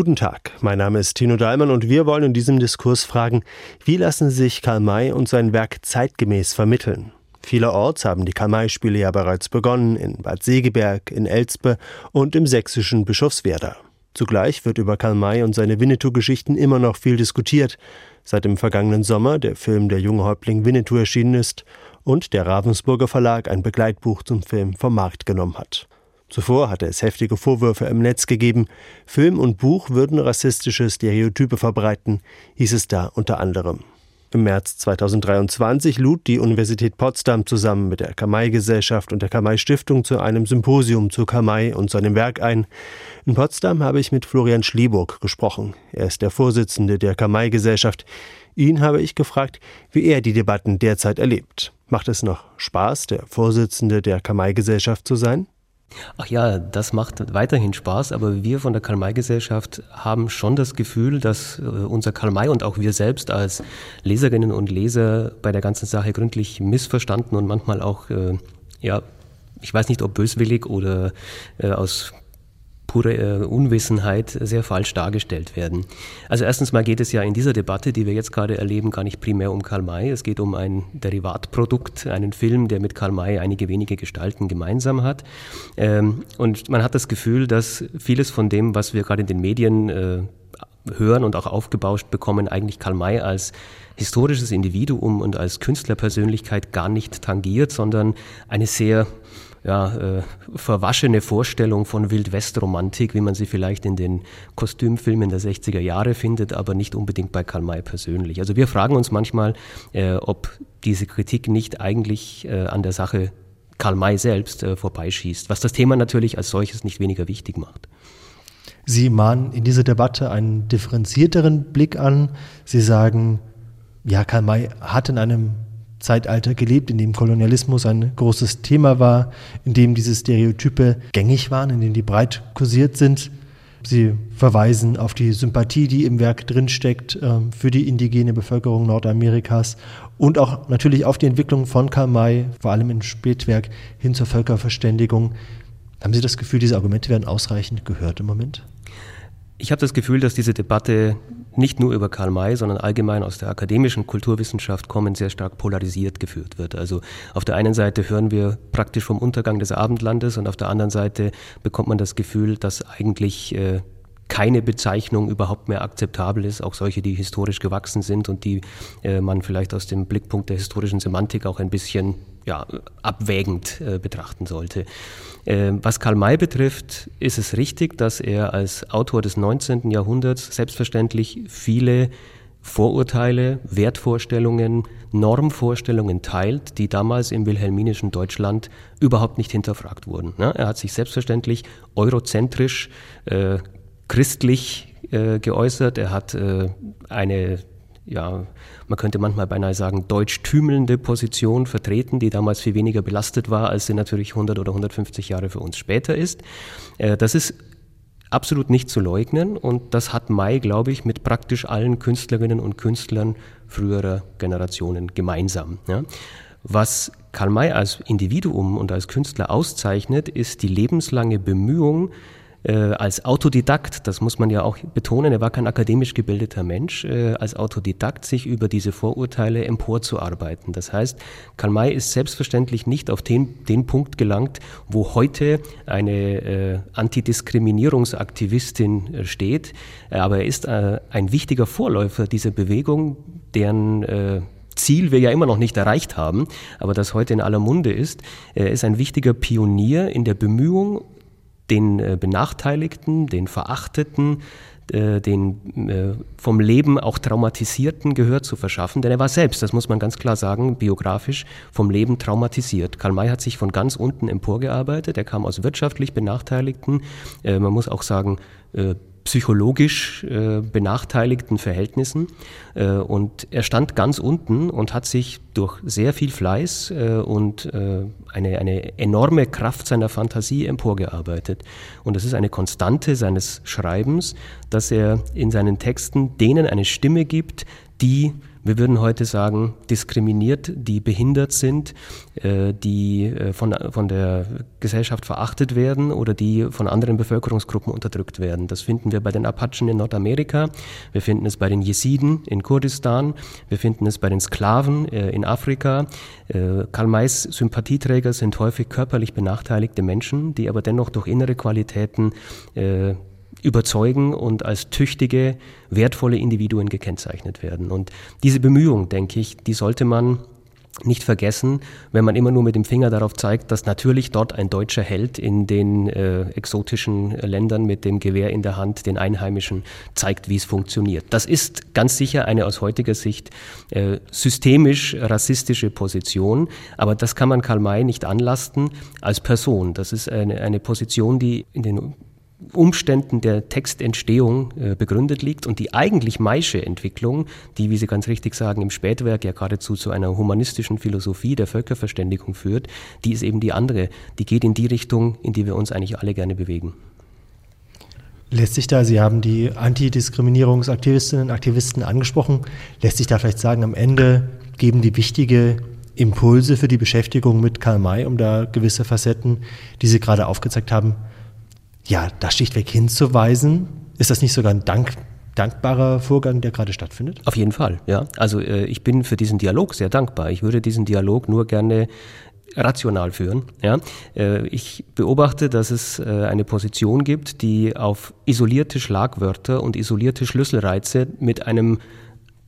Guten Tag, mein Name ist Tino Dahlmann und wir wollen in diesem Diskurs fragen, wie lassen sich Karl May und sein Werk zeitgemäß vermitteln? Vielerorts haben die Karl-May-Spiele ja bereits begonnen, in Bad Segeberg, in Elspe und im sächsischen Bischofswerda. Zugleich wird über Karl May und seine Winnetou-Geschichten immer noch viel diskutiert, seit im vergangenen Sommer der Film Der junge Häuptling Winnetou erschienen ist und der Ravensburger Verlag ein Begleitbuch zum Film vom Markt genommen hat. Zuvor hatte es heftige Vorwürfe im Netz gegeben, Film und Buch würden rassistische Stereotype verbreiten, hieß es da unter anderem. Im März 2023 lud die Universität Potsdam zusammen mit der Kamai-Gesellschaft und der Kamai-Stiftung zu einem Symposium zu Kamai und seinem Werk ein. In Potsdam habe ich mit Florian Schlieburg gesprochen. Er ist der Vorsitzende der Kamai-Gesellschaft. Ihn habe ich gefragt, wie er die Debatten derzeit erlebt. Macht es noch Spaß, der Vorsitzende der Kamai-Gesellschaft zu sein? Ach ja, das macht weiterhin Spaß, aber wir von der Karl-May-Gesellschaft haben schon das Gefühl, dass äh, unser Karl May und auch wir selbst als Leserinnen und Leser bei der ganzen Sache gründlich missverstanden und manchmal auch, äh, ja, ich weiß nicht, ob böswillig oder äh, aus pure äh, Unwissenheit sehr falsch dargestellt werden. Also erstens mal geht es ja in dieser Debatte, die wir jetzt gerade erleben, gar nicht primär um Karl May. Es geht um ein Derivatprodukt, einen Film, der mit Karl May einige wenige Gestalten gemeinsam hat. Ähm, und man hat das Gefühl, dass vieles von dem, was wir gerade in den Medien äh, hören und auch aufgebauscht bekommen, eigentlich Karl May als historisches Individuum und als Künstlerpersönlichkeit gar nicht tangiert, sondern eine sehr ja, äh, verwaschene Vorstellung von Wildwestromantik, wie man sie vielleicht in den Kostümfilmen der 60er Jahre findet, aber nicht unbedingt bei Karl May persönlich. Also wir fragen uns manchmal, äh, ob diese Kritik nicht eigentlich äh, an der Sache Karl May selbst äh, vorbeischießt, was das Thema natürlich als solches nicht weniger wichtig macht. Sie mahnen in dieser Debatte einen differenzierteren Blick an. Sie sagen, ja, Karl May hat in einem Zeitalter gelebt, in dem Kolonialismus ein großes Thema war, in dem diese Stereotype gängig waren, in denen die breit kursiert sind. Sie verweisen auf die Sympathie, die im Werk drinsteckt äh, für die indigene Bevölkerung Nordamerikas und auch natürlich auf die Entwicklung von Karl May, vor allem im Spätwerk, hin zur Völkerverständigung. Haben Sie das Gefühl, diese Argumente werden ausreichend gehört im Moment? Ich habe das Gefühl, dass diese Debatte nicht nur über Karl May, sondern allgemein aus der akademischen Kulturwissenschaft kommen, sehr stark polarisiert geführt wird. Also auf der einen Seite hören wir praktisch vom Untergang des Abendlandes und auf der anderen Seite bekommt man das Gefühl, dass eigentlich äh, keine Bezeichnung überhaupt mehr akzeptabel ist, auch solche, die historisch gewachsen sind und die äh, man vielleicht aus dem Blickpunkt der historischen Semantik auch ein bisschen ja, abwägend äh, betrachten sollte. Äh, was Karl May betrifft, ist es richtig, dass er als Autor des 19. Jahrhunderts selbstverständlich viele Vorurteile, Wertvorstellungen, Normvorstellungen teilt, die damals im wilhelminischen Deutschland überhaupt nicht hinterfragt wurden. Ne? Er hat sich selbstverständlich eurozentrisch, äh, christlich äh, geäußert. Er hat äh, eine ja, man könnte manchmal beinahe sagen, deutsch-tümelnde Position vertreten, die damals viel weniger belastet war, als sie natürlich 100 oder 150 Jahre für uns später ist. Äh, das ist absolut nicht zu leugnen und das hat May, glaube ich, mit praktisch allen Künstlerinnen und Künstlern früherer Generationen gemeinsam. Was Karl May als Individuum und als Künstler auszeichnet, ist die lebenslange Bemühung, als Autodidakt, das muss man ja auch betonen, er war kein akademisch gebildeter Mensch, äh, als Autodidakt sich über diese Vorurteile emporzuarbeiten. Das heißt, Karl May ist selbstverständlich nicht auf den, den Punkt gelangt, wo heute eine äh, Antidiskriminierungsaktivistin äh, steht, aber er ist äh, ein wichtiger Vorläufer dieser Bewegung, deren äh, Ziel wir ja immer noch nicht erreicht haben, aber das heute in aller Munde ist. Er ist ein wichtiger Pionier in der Bemühung, den äh, Benachteiligten, den Verachteten, äh, den äh, vom Leben auch traumatisierten Gehör zu verschaffen, denn er war selbst, das muss man ganz klar sagen, biografisch vom Leben traumatisiert. Karl May hat sich von ganz unten emporgearbeitet, er kam aus wirtschaftlich Benachteiligten, man muss auch sagen, psychologisch äh, benachteiligten Verhältnissen. Äh, und er stand ganz unten und hat sich durch sehr viel Fleiß äh, und äh, eine, eine enorme Kraft seiner Fantasie emporgearbeitet. Und das ist eine Konstante seines Schreibens, dass er in seinen Texten denen eine Stimme gibt, die Wir würden heute sagen, diskriminiert, die behindert sind, äh, die äh, von, von der Gesellschaft verachtet werden oder die von anderen Bevölkerungsgruppen unterdrückt werden. Das finden wir bei den Apachen in Nordamerika, wir finden es bei den Jesiden in Kurdistan, wir finden es bei den Sklaven äh, in Afrika. Karl Mays Sympathieträger sind häufig körperlich benachteiligte Menschen, die aber dennoch durch innere Qualitäten überzeugen und als tüchtige, wertvolle Individuen gekennzeichnet werden. Und diese Bemühung, denke ich, die sollte man nicht vergessen, wenn man immer nur mit dem Finger darauf zeigt, dass natürlich dort ein deutscher Held in den äh, exotischen Ländern mit dem Gewehr in der Hand den Einheimischen zeigt, wie es funktioniert. Das ist ganz sicher eine aus heutiger Sicht äh, systemisch rassistische Position, aber das kann man Karl May nicht anlasten als Person. Das ist eine, eine Position, die in den Umständen der Textentstehung äh, begründet liegt und die eigentlich Maische Entwicklung, die, wie Sie ganz richtig sagen, im Spätwerk ja geradezu zu einer humanistischen Philosophie der Völkerverständigung führt, die ist eben die andere. Die geht in die Richtung, in die wir uns eigentlich alle gerne bewegen. Lässt sich da, Sie haben die Antidiskriminierungsaktivistinnen und Aktivisten angesprochen, lässt sich da vielleicht sagen, am Ende geben die wichtige Impulse für die Beschäftigung mit Karl May, um da gewisse Facetten, die Sie gerade aufgezeigt haben, ja, da schlichtweg hinzuweisen. Ist das nicht sogar ein Dank, dankbarer Vorgang, der gerade stattfindet? Auf jeden Fall, ja. Also äh, ich bin für diesen Dialog sehr dankbar. Ich würde diesen Dialog nur gerne rational führen. Ja? Äh, ich beobachte, dass es äh, eine Position gibt, die auf isolierte Schlagwörter und isolierte Schlüsselreize mit einem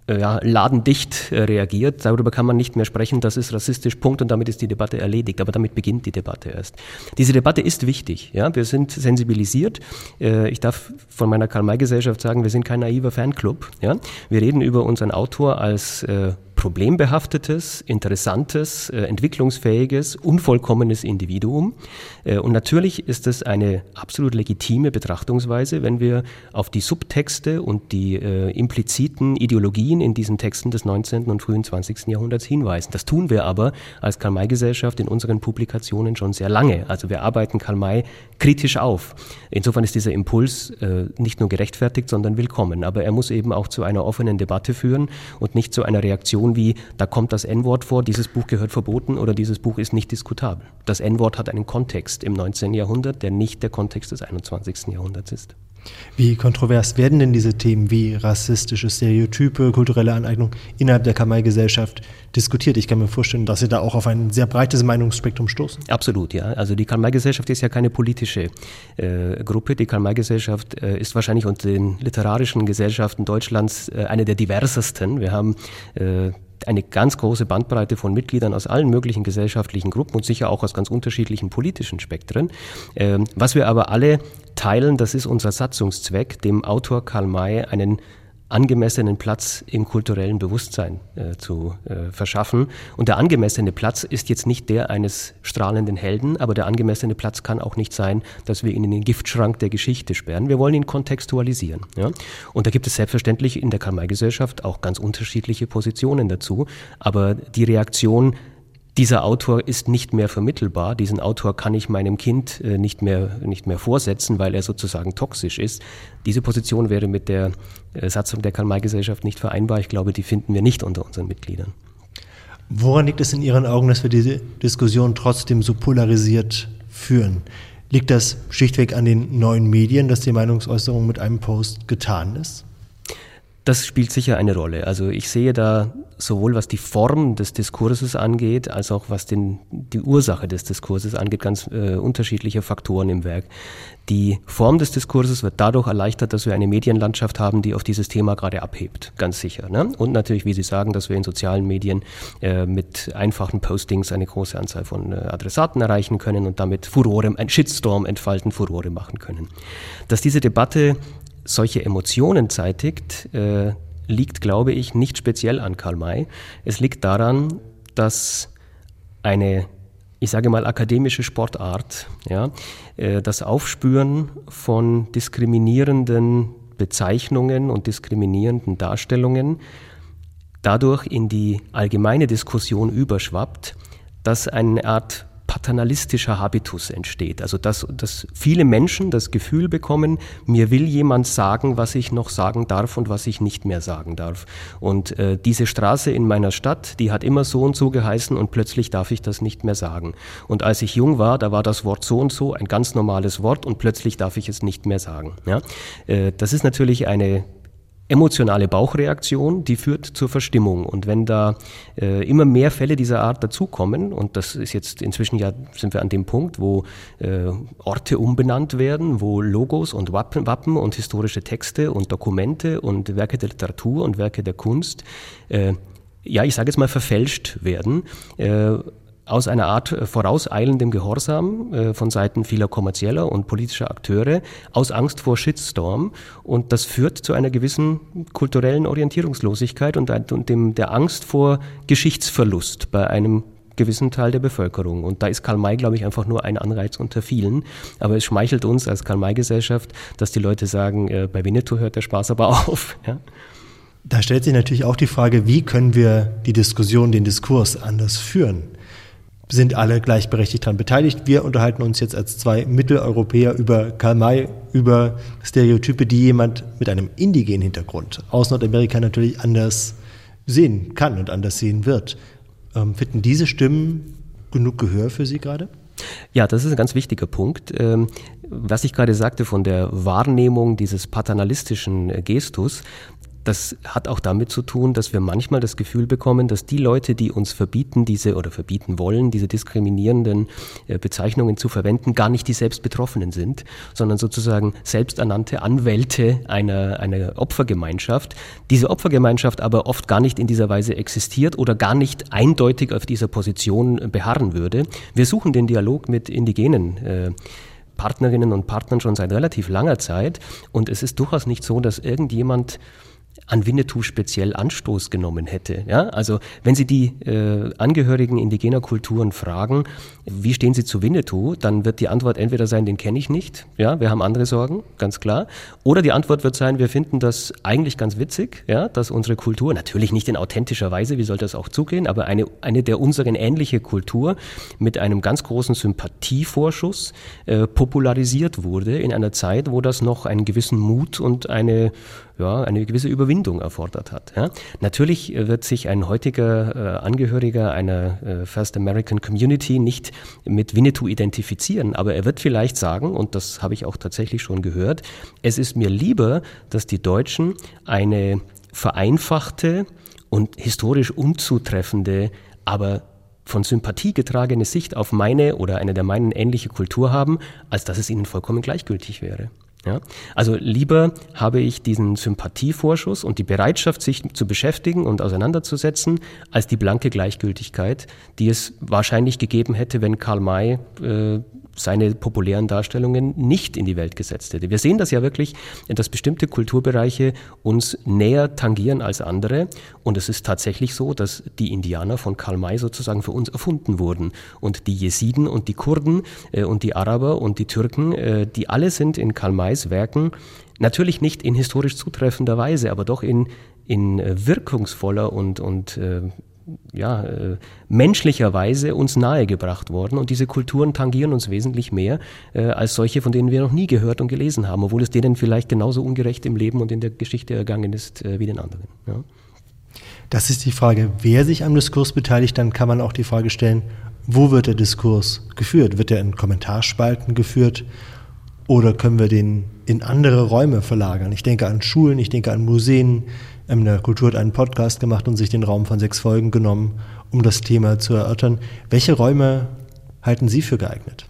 ja, ladendicht äh, reagiert. Darüber kann man nicht mehr sprechen, das ist rassistisch, Punkt, und damit ist die Debatte erledigt. Aber damit beginnt die Debatte erst. Diese Debatte ist wichtig. Ja? Wir sind sensibilisiert. Äh, ich darf von meiner Karl-May-Gesellschaft sagen, wir sind kein naiver Fanclub. Ja? Wir reden über unseren Autor als problembehaftetes, interessantes, äh, entwicklungsfähiges, unvollkommenes Individuum. Äh, und natürlich ist es eine absolut legitime Betrachtungsweise, wenn wir auf die Subtexte und die äh, impliziten Ideologien in diesen Texten des 19. und frühen 20. Jahrhunderts hinweisen. Das tun wir aber als Karl-May-Gesellschaft in unseren Publikationen schon sehr lange. Also wir arbeiten Karl May kritisch auf. Insofern ist dieser Impuls äh, nicht nur gerechtfertigt, sondern willkommen. Aber er muss eben auch zu einer offenen Debatte führen und nicht zu einer Reaktion wie, da kommt das N-Wort vor, dieses Buch gehört verboten oder dieses Buch ist nicht diskutabel. Das N-Wort hat einen Kontext im 19. Jahrhundert, der nicht der Kontext des 21. Jahrhunderts ist. Wie kontrovers werden denn diese Themen wie rassistische Stereotype, kulturelle Aneignung innerhalb der Kamai-Gesellschaft diskutiert? Ich kann mir vorstellen, dass Sie da auch auf ein sehr breites Meinungsspektrum stoßen. Absolut, ja. Also die Karl-May-Gesellschaft ist ja keine politische äh, Gruppe. Die Karl-May-Gesellschaft äh, ist wahrscheinlich unter den literarischen Gesellschaften Deutschlands äh, eine der diversesten. Wir haben äh, eine ganz große Bandbreite von Mitgliedern aus allen möglichen gesellschaftlichen Gruppen und sicher auch aus ganz unterschiedlichen politischen Spektren. Ähm, was wir aber alle teilen, das ist unser Satzungszweck, dem Autor Karl May einen angemessenen Platz im kulturellen Bewusstsein äh, zu äh, verschaffen. Und der angemessene Platz ist jetzt nicht der eines strahlenden Helden, aber der angemessene Platz kann auch nicht sein, dass wir ihn in den Giftschrank der Geschichte sperren. Wir wollen ihn kontextualisieren. Ja? Und da gibt es selbstverständlich in der Karl-May-Gesellschaft auch ganz unterschiedliche Positionen dazu. Aber die Reaktion dieser Autor ist nicht mehr vermittelbar. Diesen Autor kann ich meinem Kind äh, nicht mehr, nicht mehr vorsetzen, weil er sozusagen toxisch ist. Diese Position wäre mit der äh, Satzung der Karl-May-Gesellschaft nicht vereinbar. Ich glaube, die finden wir nicht unter unseren Mitgliedern. Woran liegt es in Ihren Augen, dass wir diese Diskussion trotzdem so polarisiert führen? Liegt das schlichtweg an den neuen Medien, dass die Meinungsäußerung mit einem Post getan ist? Das spielt sicher eine Rolle. Also ich sehe da sowohl was die Form des Diskurses angeht, als auch was den, die Ursache des Diskurses angeht, ganz äh, unterschiedliche Faktoren im Werk. Die Form des Diskurses wird dadurch erleichtert, dass wir eine Medienlandschaft haben, die auf dieses Thema gerade abhebt, ganz sicher. Ne? Und natürlich, wie Sie sagen, dass wir in sozialen Medien äh, mit einfachen Postings eine große Anzahl von äh, Adressaten erreichen können und damit Furore, ein Shitstorm entfalten, Furore machen können. Dass diese Debatte solche Emotionen zeitigt, äh, liegt, glaube ich, nicht speziell an Karl May. Es liegt daran, dass eine, ich sage mal, akademische Sportart, ja, äh, das Aufspüren von diskriminierenden Bezeichnungen und diskriminierenden Darstellungen dadurch in die allgemeine Diskussion überschwappt, dass eine Art paternalistischer Habitus entsteht. Also dass, dass viele Menschen das Gefühl bekommen, mir will jemand sagen, was ich noch sagen darf und was ich nicht mehr sagen darf. Und äh, diese Straße in meiner Stadt, die hat immer so und so geheißen und plötzlich darf ich das nicht mehr sagen. Und als ich jung war, da war das Wort so und so ein ganz normales Wort und plötzlich darf ich es nicht mehr sagen. Ja? Äh, das ist natürlich eine emotionale Bauchreaktion, die führt zur Verstimmung. Und wenn da äh, immer mehr Fälle dieser Art dazukommen, und das ist jetzt inzwischen ja, sind wir an dem Punkt, wo äh, Orte umbenannt werden, wo Logos und Wappen, Wappen und historische Texte und Dokumente und Werke der Literatur und Werke der Kunst, äh, ja, ich sage jetzt mal verfälscht werden, äh, aus einer Art äh, vorauseilendem Gehorsam äh, von Seiten vieler kommerzieller und politischer Akteure, aus Angst vor Shitstorm. Und das führt zu einer gewissen kulturellen Orientierungslosigkeit und, dem, der Angst vor Geschichtsverlust bei einem gewissen Teil der Bevölkerung. Und da ist Karl May, glaube ich, einfach nur ein Anreiz unter vielen. Aber es schmeichelt uns als Karl-May-Gesellschaft, dass die Leute sagen, äh, bei Winnetou hört der Spaß aber auf. Ja? Da stellt sich natürlich auch die Frage, wie können wir die Diskussion, den Diskurs anders führen? Sind alle gleichberechtigt daran beteiligt. Wir unterhalten uns jetzt als zwei Mitteleuropäer über Karl May, über Stereotype, die jemand mit einem indigenen Hintergrund aus Nordamerika natürlich anders sehen kann und anders sehen wird. Ähm, finden diese Stimmen genug Gehör für Sie gerade? Ja, das ist ein ganz wichtiger Punkt. Ähm, was ich gerade sagte von der Wahrnehmung dieses paternalistischen Gestus, das hat auch damit zu tun, dass wir manchmal das Gefühl bekommen, dass die Leute, die uns verbieten, diese oder verbieten wollen, diese diskriminierenden äh, Bezeichnungen zu verwenden, gar nicht die selbst Betroffenen sind, sondern sozusagen selbsternannte Anwälte einer, einer Opfergemeinschaft. Diese Opfergemeinschaft aber oft gar nicht in dieser Weise existiert oder gar nicht eindeutig auf dieser Position beharren würde. Wir suchen den Dialog mit indigenen äh, Partnerinnen und Partnern schon seit relativ langer Zeit und es ist durchaus nicht so, dass irgendjemand an Winnetou speziell Anstoß genommen hätte. Ja? Also wenn Sie die äh, Angehörigen indigener Kulturen fragen, wie stehen Sie zu Winnetou, dann wird die Antwort entweder sein, den kenne ich nicht, ja, wir haben andere Sorgen, ganz klar. Oder die Antwort wird sein, wir finden das eigentlich ganz witzig, ja, dass unsere Kultur, natürlich nicht in authentischer Weise, wie soll das auch zugehen, aber eine, eine der unseren ähnliche Kultur mit einem ganz großen Sympathievorschuss äh, popularisiert wurde in einer Zeit, wo das noch einen gewissen Mut und eine ja, eine gewisse Überwindung erfordert hat. Ja. Natürlich wird sich ein heutiger äh, Angehöriger einer äh, First American Community nicht mit Winnetou identifizieren, aber er wird vielleicht sagen, und das habe ich auch tatsächlich schon gehört, es ist mir lieber, dass die Deutschen eine vereinfachte und historisch unzutreffende, aber von Sympathie getragene Sicht auf meine oder eine der meinen ähnliche Kultur haben, als dass es ihnen vollkommen gleichgültig wäre. Ja? Also lieber habe ich diesen Sympathievorschuss und die Bereitschaft, sich zu beschäftigen und auseinanderzusetzen, als die blanke Gleichgültigkeit, die es wahrscheinlich gegeben hätte, wenn Karl May äh, seine populären Darstellungen nicht in die Welt gesetzt hätte. Wir sehen das ja wirklich, dass bestimmte Kulturbereiche uns näher tangieren als andere. Und es ist tatsächlich so, dass die Indianer von Karl May sozusagen für uns erfunden wurden. Und die Jesiden und die Kurden äh, und die Araber und die Türken, äh, die alle sind in Karl Mays Werken natürlich nicht in historisch zutreffender Weise, aber doch in, in äh, wirkungsvoller und, und ja, äh, menschlicherweise uns nahegebracht worden und diese Kulturen tangieren uns wesentlich mehr äh, als solche, von denen wir noch nie gehört und gelesen haben, obwohl es denen vielleicht genauso ungerecht im Leben und in der Geschichte ergangen ist äh, wie den anderen. Ja. Das ist die Frage, wer sich am Diskurs beteiligt, dann kann man auch die Frage stellen, wo wird der Diskurs geführt? Wird er in Kommentarspalten geführt oder können wir den in andere Räume verlagern? Ich denke an Schulen, ich denke an Museen, in der Kultur hat einen Podcast gemacht und sich den Raum von sechs Folgen genommen, um das Thema zu erörtern. Welche Räume halten Sie für geeignet?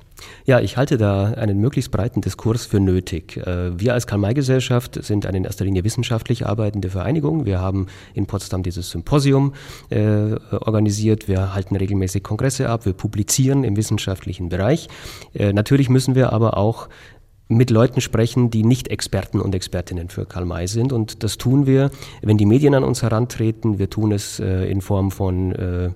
Ja, ich halte da einen möglichst breiten Diskurs für nötig. Äh, wir als Karl-May-Gesellschaft sind eine in erster Linie wissenschaftlich arbeitende Vereinigung. Wir haben in Potsdam dieses Symposium äh, organisiert. Wir halten regelmäßig Kongresse ab. Wir publizieren im wissenschaftlichen Bereich. Äh, natürlich müssen wir aber auch mit Leuten sprechen, die nicht Experten und Expertinnen für Karl May sind. Und das tun wir, wenn die Medien an uns herantreten. Wir tun es äh, in Form von äh,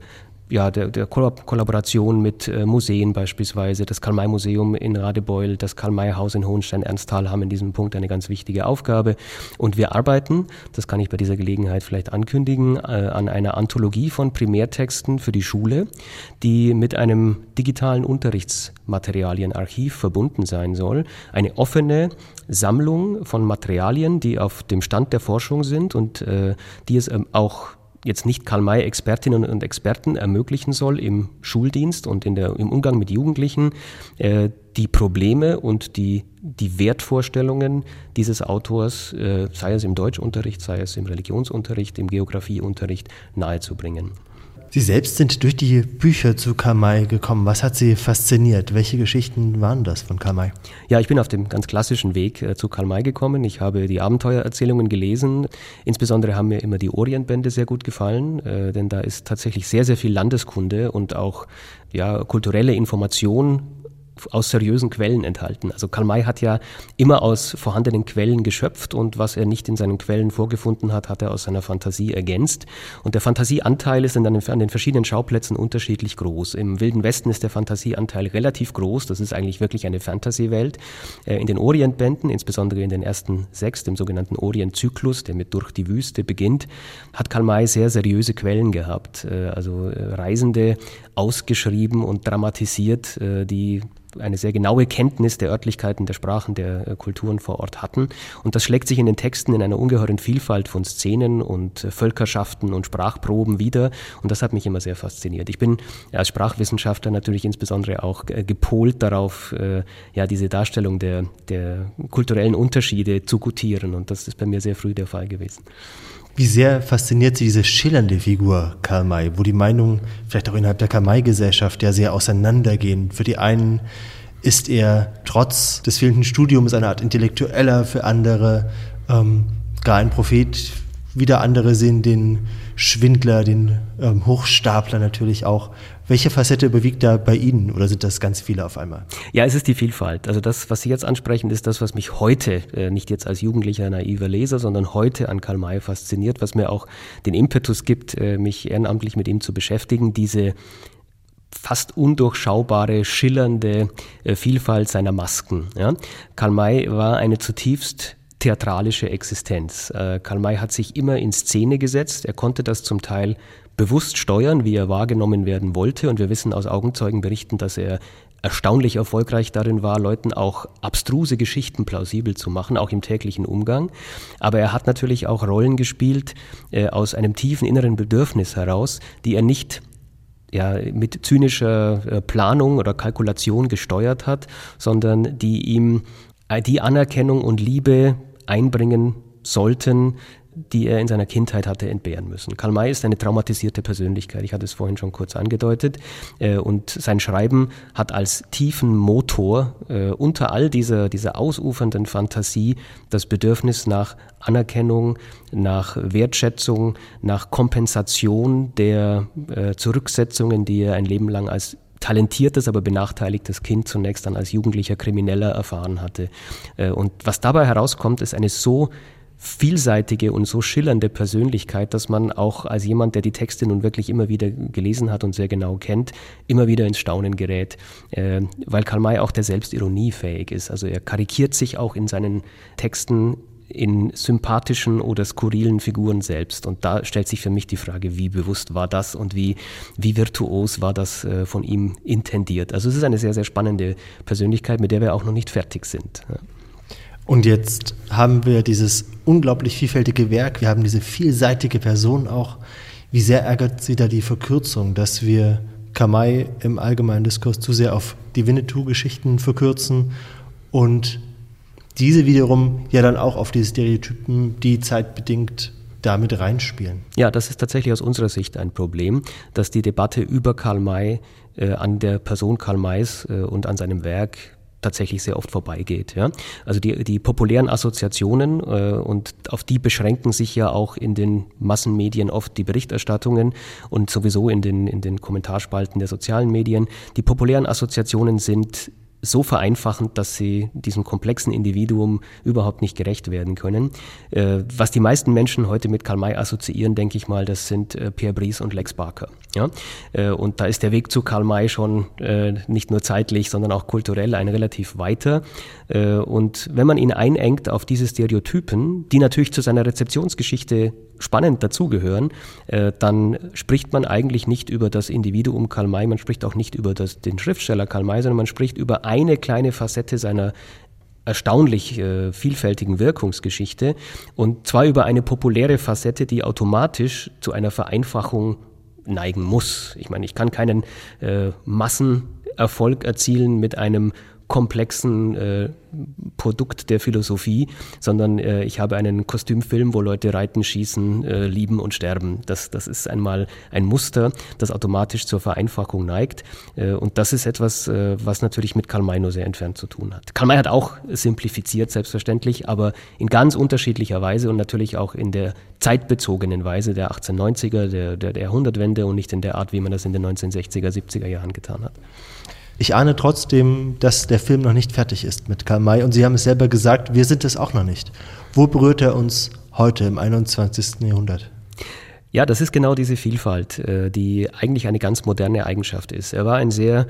ja, der, der Kollaboration mit äh, Museen beispielsweise. Das Karl-May-Museum in Radebeul, das Karl-May-Haus in Hohenstein-Ernsthal haben in diesem Punkt eine ganz wichtige Aufgabe. Und wir arbeiten, das kann ich bei dieser Gelegenheit vielleicht ankündigen, äh, an einer Anthologie von Primärtexten für die Schule, die mit einem digitalen Unterrichtsmaterialienarchiv verbunden sein soll. Eine offene Sammlung von Materialien, die auf dem Stand der Forschung sind und äh, die es ähm, auch jetzt nicht Karl-May-Expertinnen und Experten ermöglichen soll im Schuldienst und in der, im Umgang mit Jugendlichen, äh, die Probleme und die, die Wertvorstellungen dieses Autors, äh, sei es im Deutschunterricht, sei es im Religionsunterricht, im Geografieunterricht, nahezubringen. Sie selbst sind durch die Bücher zu Karl May gekommen. Was hat Sie fasziniert? Welche Geschichten waren das von Karl May? Ja, ich bin auf dem ganz klassischen Weg äh, zu Karl May gekommen. Ich habe die Abenteuererzählungen gelesen. Insbesondere haben mir immer die Orientbände sehr gut gefallen, äh, denn da ist tatsächlich sehr, sehr viel Landeskunde und auch ja, kulturelle Information aus seriösen Quellen enthalten. Also Karl May hat ja immer aus vorhandenen Quellen geschöpft und was er nicht in seinen Quellen vorgefunden hat, hat er aus seiner Fantasie ergänzt. Und der Fantasieanteil ist an den verschiedenen Schauplätzen unterschiedlich groß. Im Wilden Westen ist der Fantasieanteil relativ groß. Das ist eigentlich wirklich eine Fantasy-Welt. Äh, in den Orientbänden, insbesondere in den ersten sechs, dem sogenannten Orientzyklus, der mit Durch die Wüste beginnt, hat Karl May sehr seriöse Quellen gehabt. Äh, also äh, Reisende ausgeschrieben und dramatisiert, die eine sehr genaue Kenntnis der Örtlichkeiten, der Sprachen, der äh, Kulturen vor Ort hatten. Und das schlägt sich in den Texten in einer ungeheuren Vielfalt von Szenen und äh, Völkerschaften und Sprachproben wieder. Und das hat mich immer sehr fasziniert. Ich bin als Sprachwissenschaftler natürlich insbesondere auch äh, gepolt darauf, ja, diese Darstellung der, der kulturellen Unterschiede zu gutieren. Und das ist bei mir sehr früh der Fall gewesen. Wie sehr fasziniert Sie diese schillernde Figur Karl May, wo die Meinungen vielleicht auch innerhalb der Karl May-Gesellschaft ja sehr auseinandergehen. Für die einen ist er trotz des fehlenden Studiums eine Art Intellektueller, für andere ähm, gar ein Prophet. Wieder andere sehen den Schwindler, den ähm, Hochstapler natürlich auch. Welche Facette überwiegt da bei Ihnen oder sind das ganz viele auf einmal? Ja, es ist die Vielfalt. Also das, was Sie jetzt ansprechen, ist das, was mich heute, äh, nicht jetzt als jugendlicher naiver Leser, sondern heute an Karl May fasziniert, was mir auch den Impetus gibt, äh, mich ehrenamtlich mit ihm zu beschäftigen, diese fast undurchschaubare, schillernde äh, Vielfalt seiner Masken. Ja? Karl May war eine zutiefst theatralische Existenz. Äh, Karl May hat sich immer in Szene gesetzt. Er konnte das zum Teil bewusst steuern, wie er wahrgenommen werden wollte. Und wir wissen aus Augenzeugenberichten, dass er erstaunlich erfolgreich darin war, Leuten auch abstruse Geschichten plausibel zu machen, auch im täglichen Umgang. Aber er hat natürlich auch Rollen gespielt äh, aus einem tiefen inneren Bedürfnis heraus, die er nicht ja, mit zynischer äh, Planung oder Kalkulation gesteuert hat, sondern die ihm äh, die Anerkennung und Liebe einbringen sollten, die er in seiner Kindheit hatte entbehren müssen. Karl May ist eine traumatisierte Persönlichkeit, ich hatte es vorhin schon kurz angedeutet, äh, und sein Schreiben hat als tiefen Motor äh, unter all dieser, dieser ausufernden Fantasie das Bedürfnis nach Anerkennung, nach Wertschätzung, nach Kompensation der äh, Zurücksetzungen, die er ein Leben lang als talentiertes, aber benachteiligtes Kind zunächst dann als jugendlicher Krimineller erfahren hatte. Und was dabei herauskommt, ist eine so vielseitige und so schillernde Persönlichkeit, dass man auch als jemand, der die Texte nun wirklich immer wieder gelesen hat und sehr genau kennt, immer wieder ins Staunen gerät, äh, weil Karl May auch der Selbstironie fähig ist. Also er karikiert sich auch in seinen Texten in sympathischen oder skurrilen Figuren selbst. Und da stellt sich für mich die Frage, wie bewusst war das und wie, wie virtuos war das äh, von ihm intendiert. Also es ist eine sehr, sehr spannende Persönlichkeit, mit der wir auch noch nicht fertig sind. Und jetzt haben wir dieses unglaublich vielfältige Werk, wir haben diese vielseitige Person auch. Wie sehr ärgert Sie da die Verkürzung, dass wir Kamai im allgemeinen Diskurs zu sehr auf die Winnetou-Geschichten verkürzen und diese wiederum ja dann auch auf die Stereotypen, die zeitbedingt damit reinspielen. Ja, das ist tatsächlich aus unserer Sicht ein Problem, dass die Debatte über Karl May äh, an der Person Karl Mays äh, und an seinem Werk tatsächlich sehr oft vorbeigeht. Ja? Also die, die populären Assoziationen äh, und auf die beschränken sich ja auch in den Massenmedien oft die Berichterstattungen und sowieso in den, in den Kommentarspalten der sozialen Medien. Die populären Assoziationen sind so vereinfachend, dass sie diesem komplexen Individuum überhaupt nicht gerecht werden können. Äh, was die meisten Menschen heute mit Karl May assoziieren, denke ich mal, das sind äh, Pierre Brice und Lex Barker. Ja? Äh, und da ist der Weg zu Karl May schon nicht nur zeitlich, sondern auch kulturell ein relativ weiter. Und wenn man ihn einengt auf diese Stereotypen, die natürlich zu seiner Rezeptionsgeschichte spannend dazugehören, dann spricht man eigentlich nicht über das Individuum Karl May, man spricht auch nicht über das, den Schriftsteller Karl May, sondern man spricht über eine kleine Facette seiner erstaunlich äh, vielfältigen Wirkungsgeschichte und zwar über eine populäre Facette, die automatisch zu einer Vereinfachung neigen muss. Ich meine, ich kann keinen äh, Massenerfolg erzielen mit einem komplexen äh, Produkt der Philosophie, sondern äh, ich habe einen Kostümfilm, wo Leute reiten, schießen, äh, lieben und sterben. Das, das ist einmal ein Muster, das automatisch zur Vereinfachung neigt. Äh, und das ist etwas, äh, was natürlich mit Karl May nur sehr entfernt zu tun hat. Karl May hat auch simplifiziert, selbstverständlich, aber in ganz unterschiedlicher Weise und natürlich auch in der zeitbezogenen Weise der 1890er, der, der, der Jahrhundertwende und nicht in der Art, wie man das in den 1960er, 70er Jahren getan hat. Ich ahne trotzdem, dass der Film noch nicht fertig ist mit Karl May und Sie haben es selber gesagt, wir sind es auch noch nicht. Wo berührt er uns heute im 21. Jahrhundert? Ja, das ist genau diese Vielfalt, äh, die eigentlich eine ganz moderne Eigenschaft ist. Er war ein sehr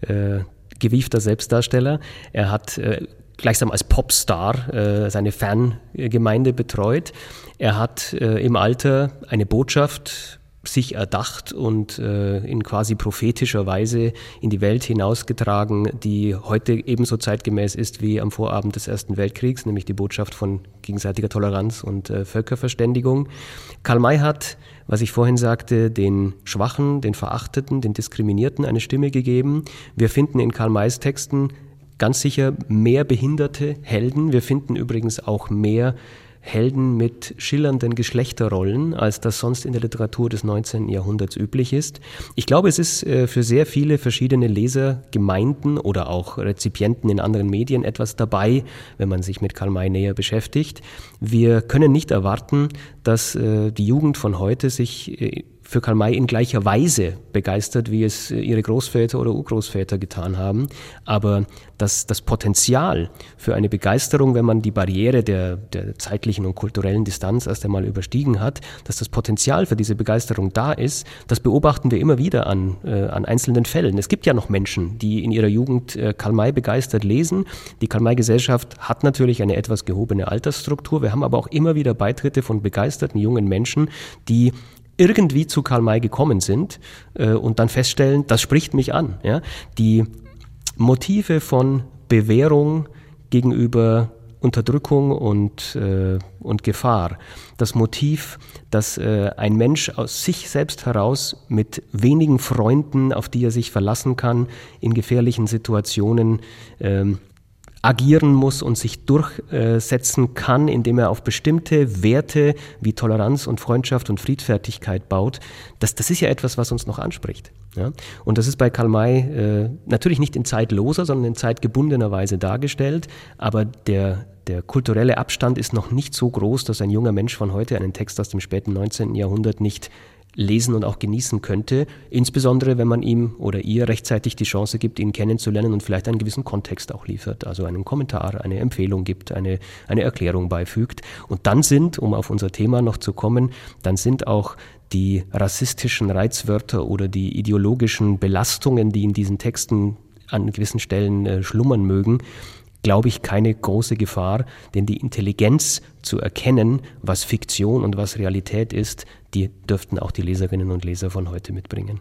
äh, gewiefter Selbstdarsteller. Er hat äh, gleichsam als Popstar äh, seine Fangemeinde betreut. Er hat äh, im Alter eine Botschaft sich erdacht und äh, in quasi prophetischer Weise in die Welt hinausgetragen, die heute ebenso zeitgemäß ist wie am Vorabend des Ersten Weltkriegs, nämlich die Botschaft von gegenseitiger Toleranz und äh, Völkerverständigung. Karl May hat, was ich vorhin sagte, den Schwachen, den Verachteten, den Diskriminierten eine Stimme gegeben. Wir finden in Karl Mays Texten ganz sicher mehr behinderte Helden. Wir finden übrigens auch mehr Helden mit schillernden Geschlechterrollen, als das sonst in der Literatur des 19. Jahrhunderts üblich ist. Ich glaube, es ist äh, für sehr viele verschiedene Lesergemeinden oder auch Rezipienten in anderen Medien etwas dabei, wenn man sich mit Karl May näher beschäftigt. Wir können nicht erwarten, dass äh, die Jugend von heute sich äh, für Karl May in gleicher Weise begeistert, wie es äh, ihre Großväter oder Urgroßväter getan haben. Aber das, das Potenzial für eine Begeisterung, wenn man die Barriere der, der zeitlichen und kulturellen Distanz erst einmal überstiegen hat, dass das Potenzial für diese Begeisterung da ist, das beobachten wir immer wieder an, äh, an einzelnen Fällen. Es gibt ja noch Menschen, die in ihrer Jugend äh, Karl May begeistert lesen. Die Karl May Gesellschaft hat natürlich eine etwas gehobene Altersstruktur. Wir haben aber auch immer wieder Beitritte von begeisterten jungen Menschen, die irgendwie zu Karl May gekommen sind äh, und dann feststellen, das spricht mich an. Ja? Die Motive von Bewährung gegenüber Unterdrückung und, äh, und Gefahr. Das Motiv, dass äh, ein Mensch aus sich selbst heraus mit wenigen Freunden, auf die er sich verlassen kann, in gefährlichen Situationen ähm, agieren muss und sich durchsetzen kann, indem er auf bestimmte Werte wie Toleranz und Freundschaft und Friedfertigkeit baut, das, das ist ja etwas, was uns noch anspricht. Ja? Und das ist bei Karl May äh, natürlich nicht in zeitloser, sondern in zeitgebundener Weise dargestellt, aber der, der kulturelle Abstand ist noch nicht so groß, dass ein junger Mensch von heute einen Text aus dem späten 19. Jahrhundert nicht lesen und auch genießen könnte, insbesondere wenn man ihm oder ihr rechtzeitig die Chance gibt, ihn kennenzulernen und vielleicht einen gewissen Kontext auch liefert, also einen Kommentar, eine Empfehlung gibt, eine, eine Erklärung beifügt. Und dann sind, um auf unser Thema noch zu kommen, dann sind auch die rassistischen Reizwörter oder die ideologischen Belastungen, die in diesen Texten an gewissen Stellen äh, schlummern mögen, glaube ich, keine große Gefahr, denn die Intelligenz zu erkennen, was Fiktion und was Realität ist, die dürften auch die Leserinnen und Leser von heute mitbringen.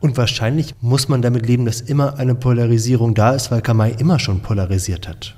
Und wahrscheinlich muss man damit leben, dass immer eine Polarisierung da ist, weil Kamai immer schon polarisiert hat.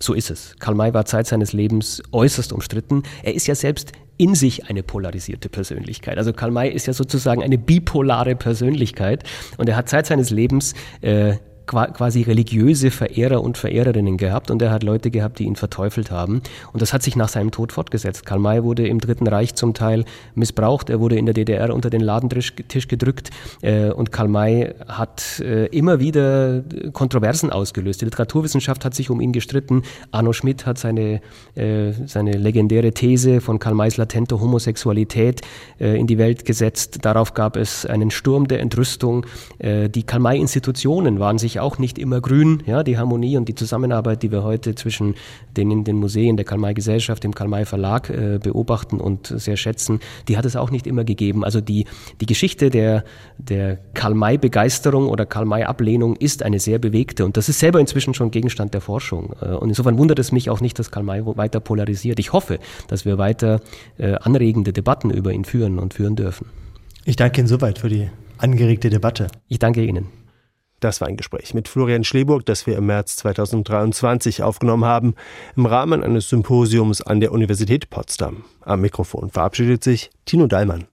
So ist es. Karl May war Zeit seines Lebens äußerst umstritten. Er ist ja selbst in sich eine polarisierte Persönlichkeit. Also Karl May ist ja sozusagen eine bipolare Persönlichkeit und er hat Zeit seines Lebens äh, quasi religiöse Verehrer und Verehrerinnen gehabt und er hat Leute gehabt, die ihn verteufelt haben. Und das hat sich nach seinem Tod fortgesetzt. Karl May wurde im Dritten Reich zum Teil missbraucht. Er wurde in der DDR unter den Ladentisch gedrückt äh, und Karl May hat äh, immer wieder Kontroversen ausgelöst. Die Literaturwissenschaft hat sich um ihn gestritten. Arno Schmidt hat seine, äh, seine legendäre These von Karl Mays latenter Homosexualität in die Welt gesetzt. Darauf gab es einen Sturm der Entrüstung. Die Karl May-Institutionen waren sich ich auch nicht immer grün. Ja, die Harmonie und die Zusammenarbeit, die wir heute zwischen den in den Museen der Karl-May-Gesellschaft, dem Karl-May-Verlag äh, beobachten und sehr schätzen, die hat es auch nicht immer gegeben. Also die, die Geschichte der, der Karl-May-Begeisterung oder Karl-May-Ablehnung ist eine sehr bewegte und das ist selber inzwischen schon Gegenstand der Forschung. Äh, und insofern wundert es mich auch nicht, dass Karl-May weiter polarisiert. Ich hoffe, dass wir weiter äh, anregende Debatten über ihn führen und führen dürfen. Ich danke Ihnen soweit für die angeregte Debatte. Ich danke Ihnen. Das war ein Gespräch mit Florian Schleburg, das wir im März 2023 aufgenommen haben, im Rahmen eines Symposiums an der Universität Potsdam. Am Mikrofon verabschiedet sich Tino Dallmann.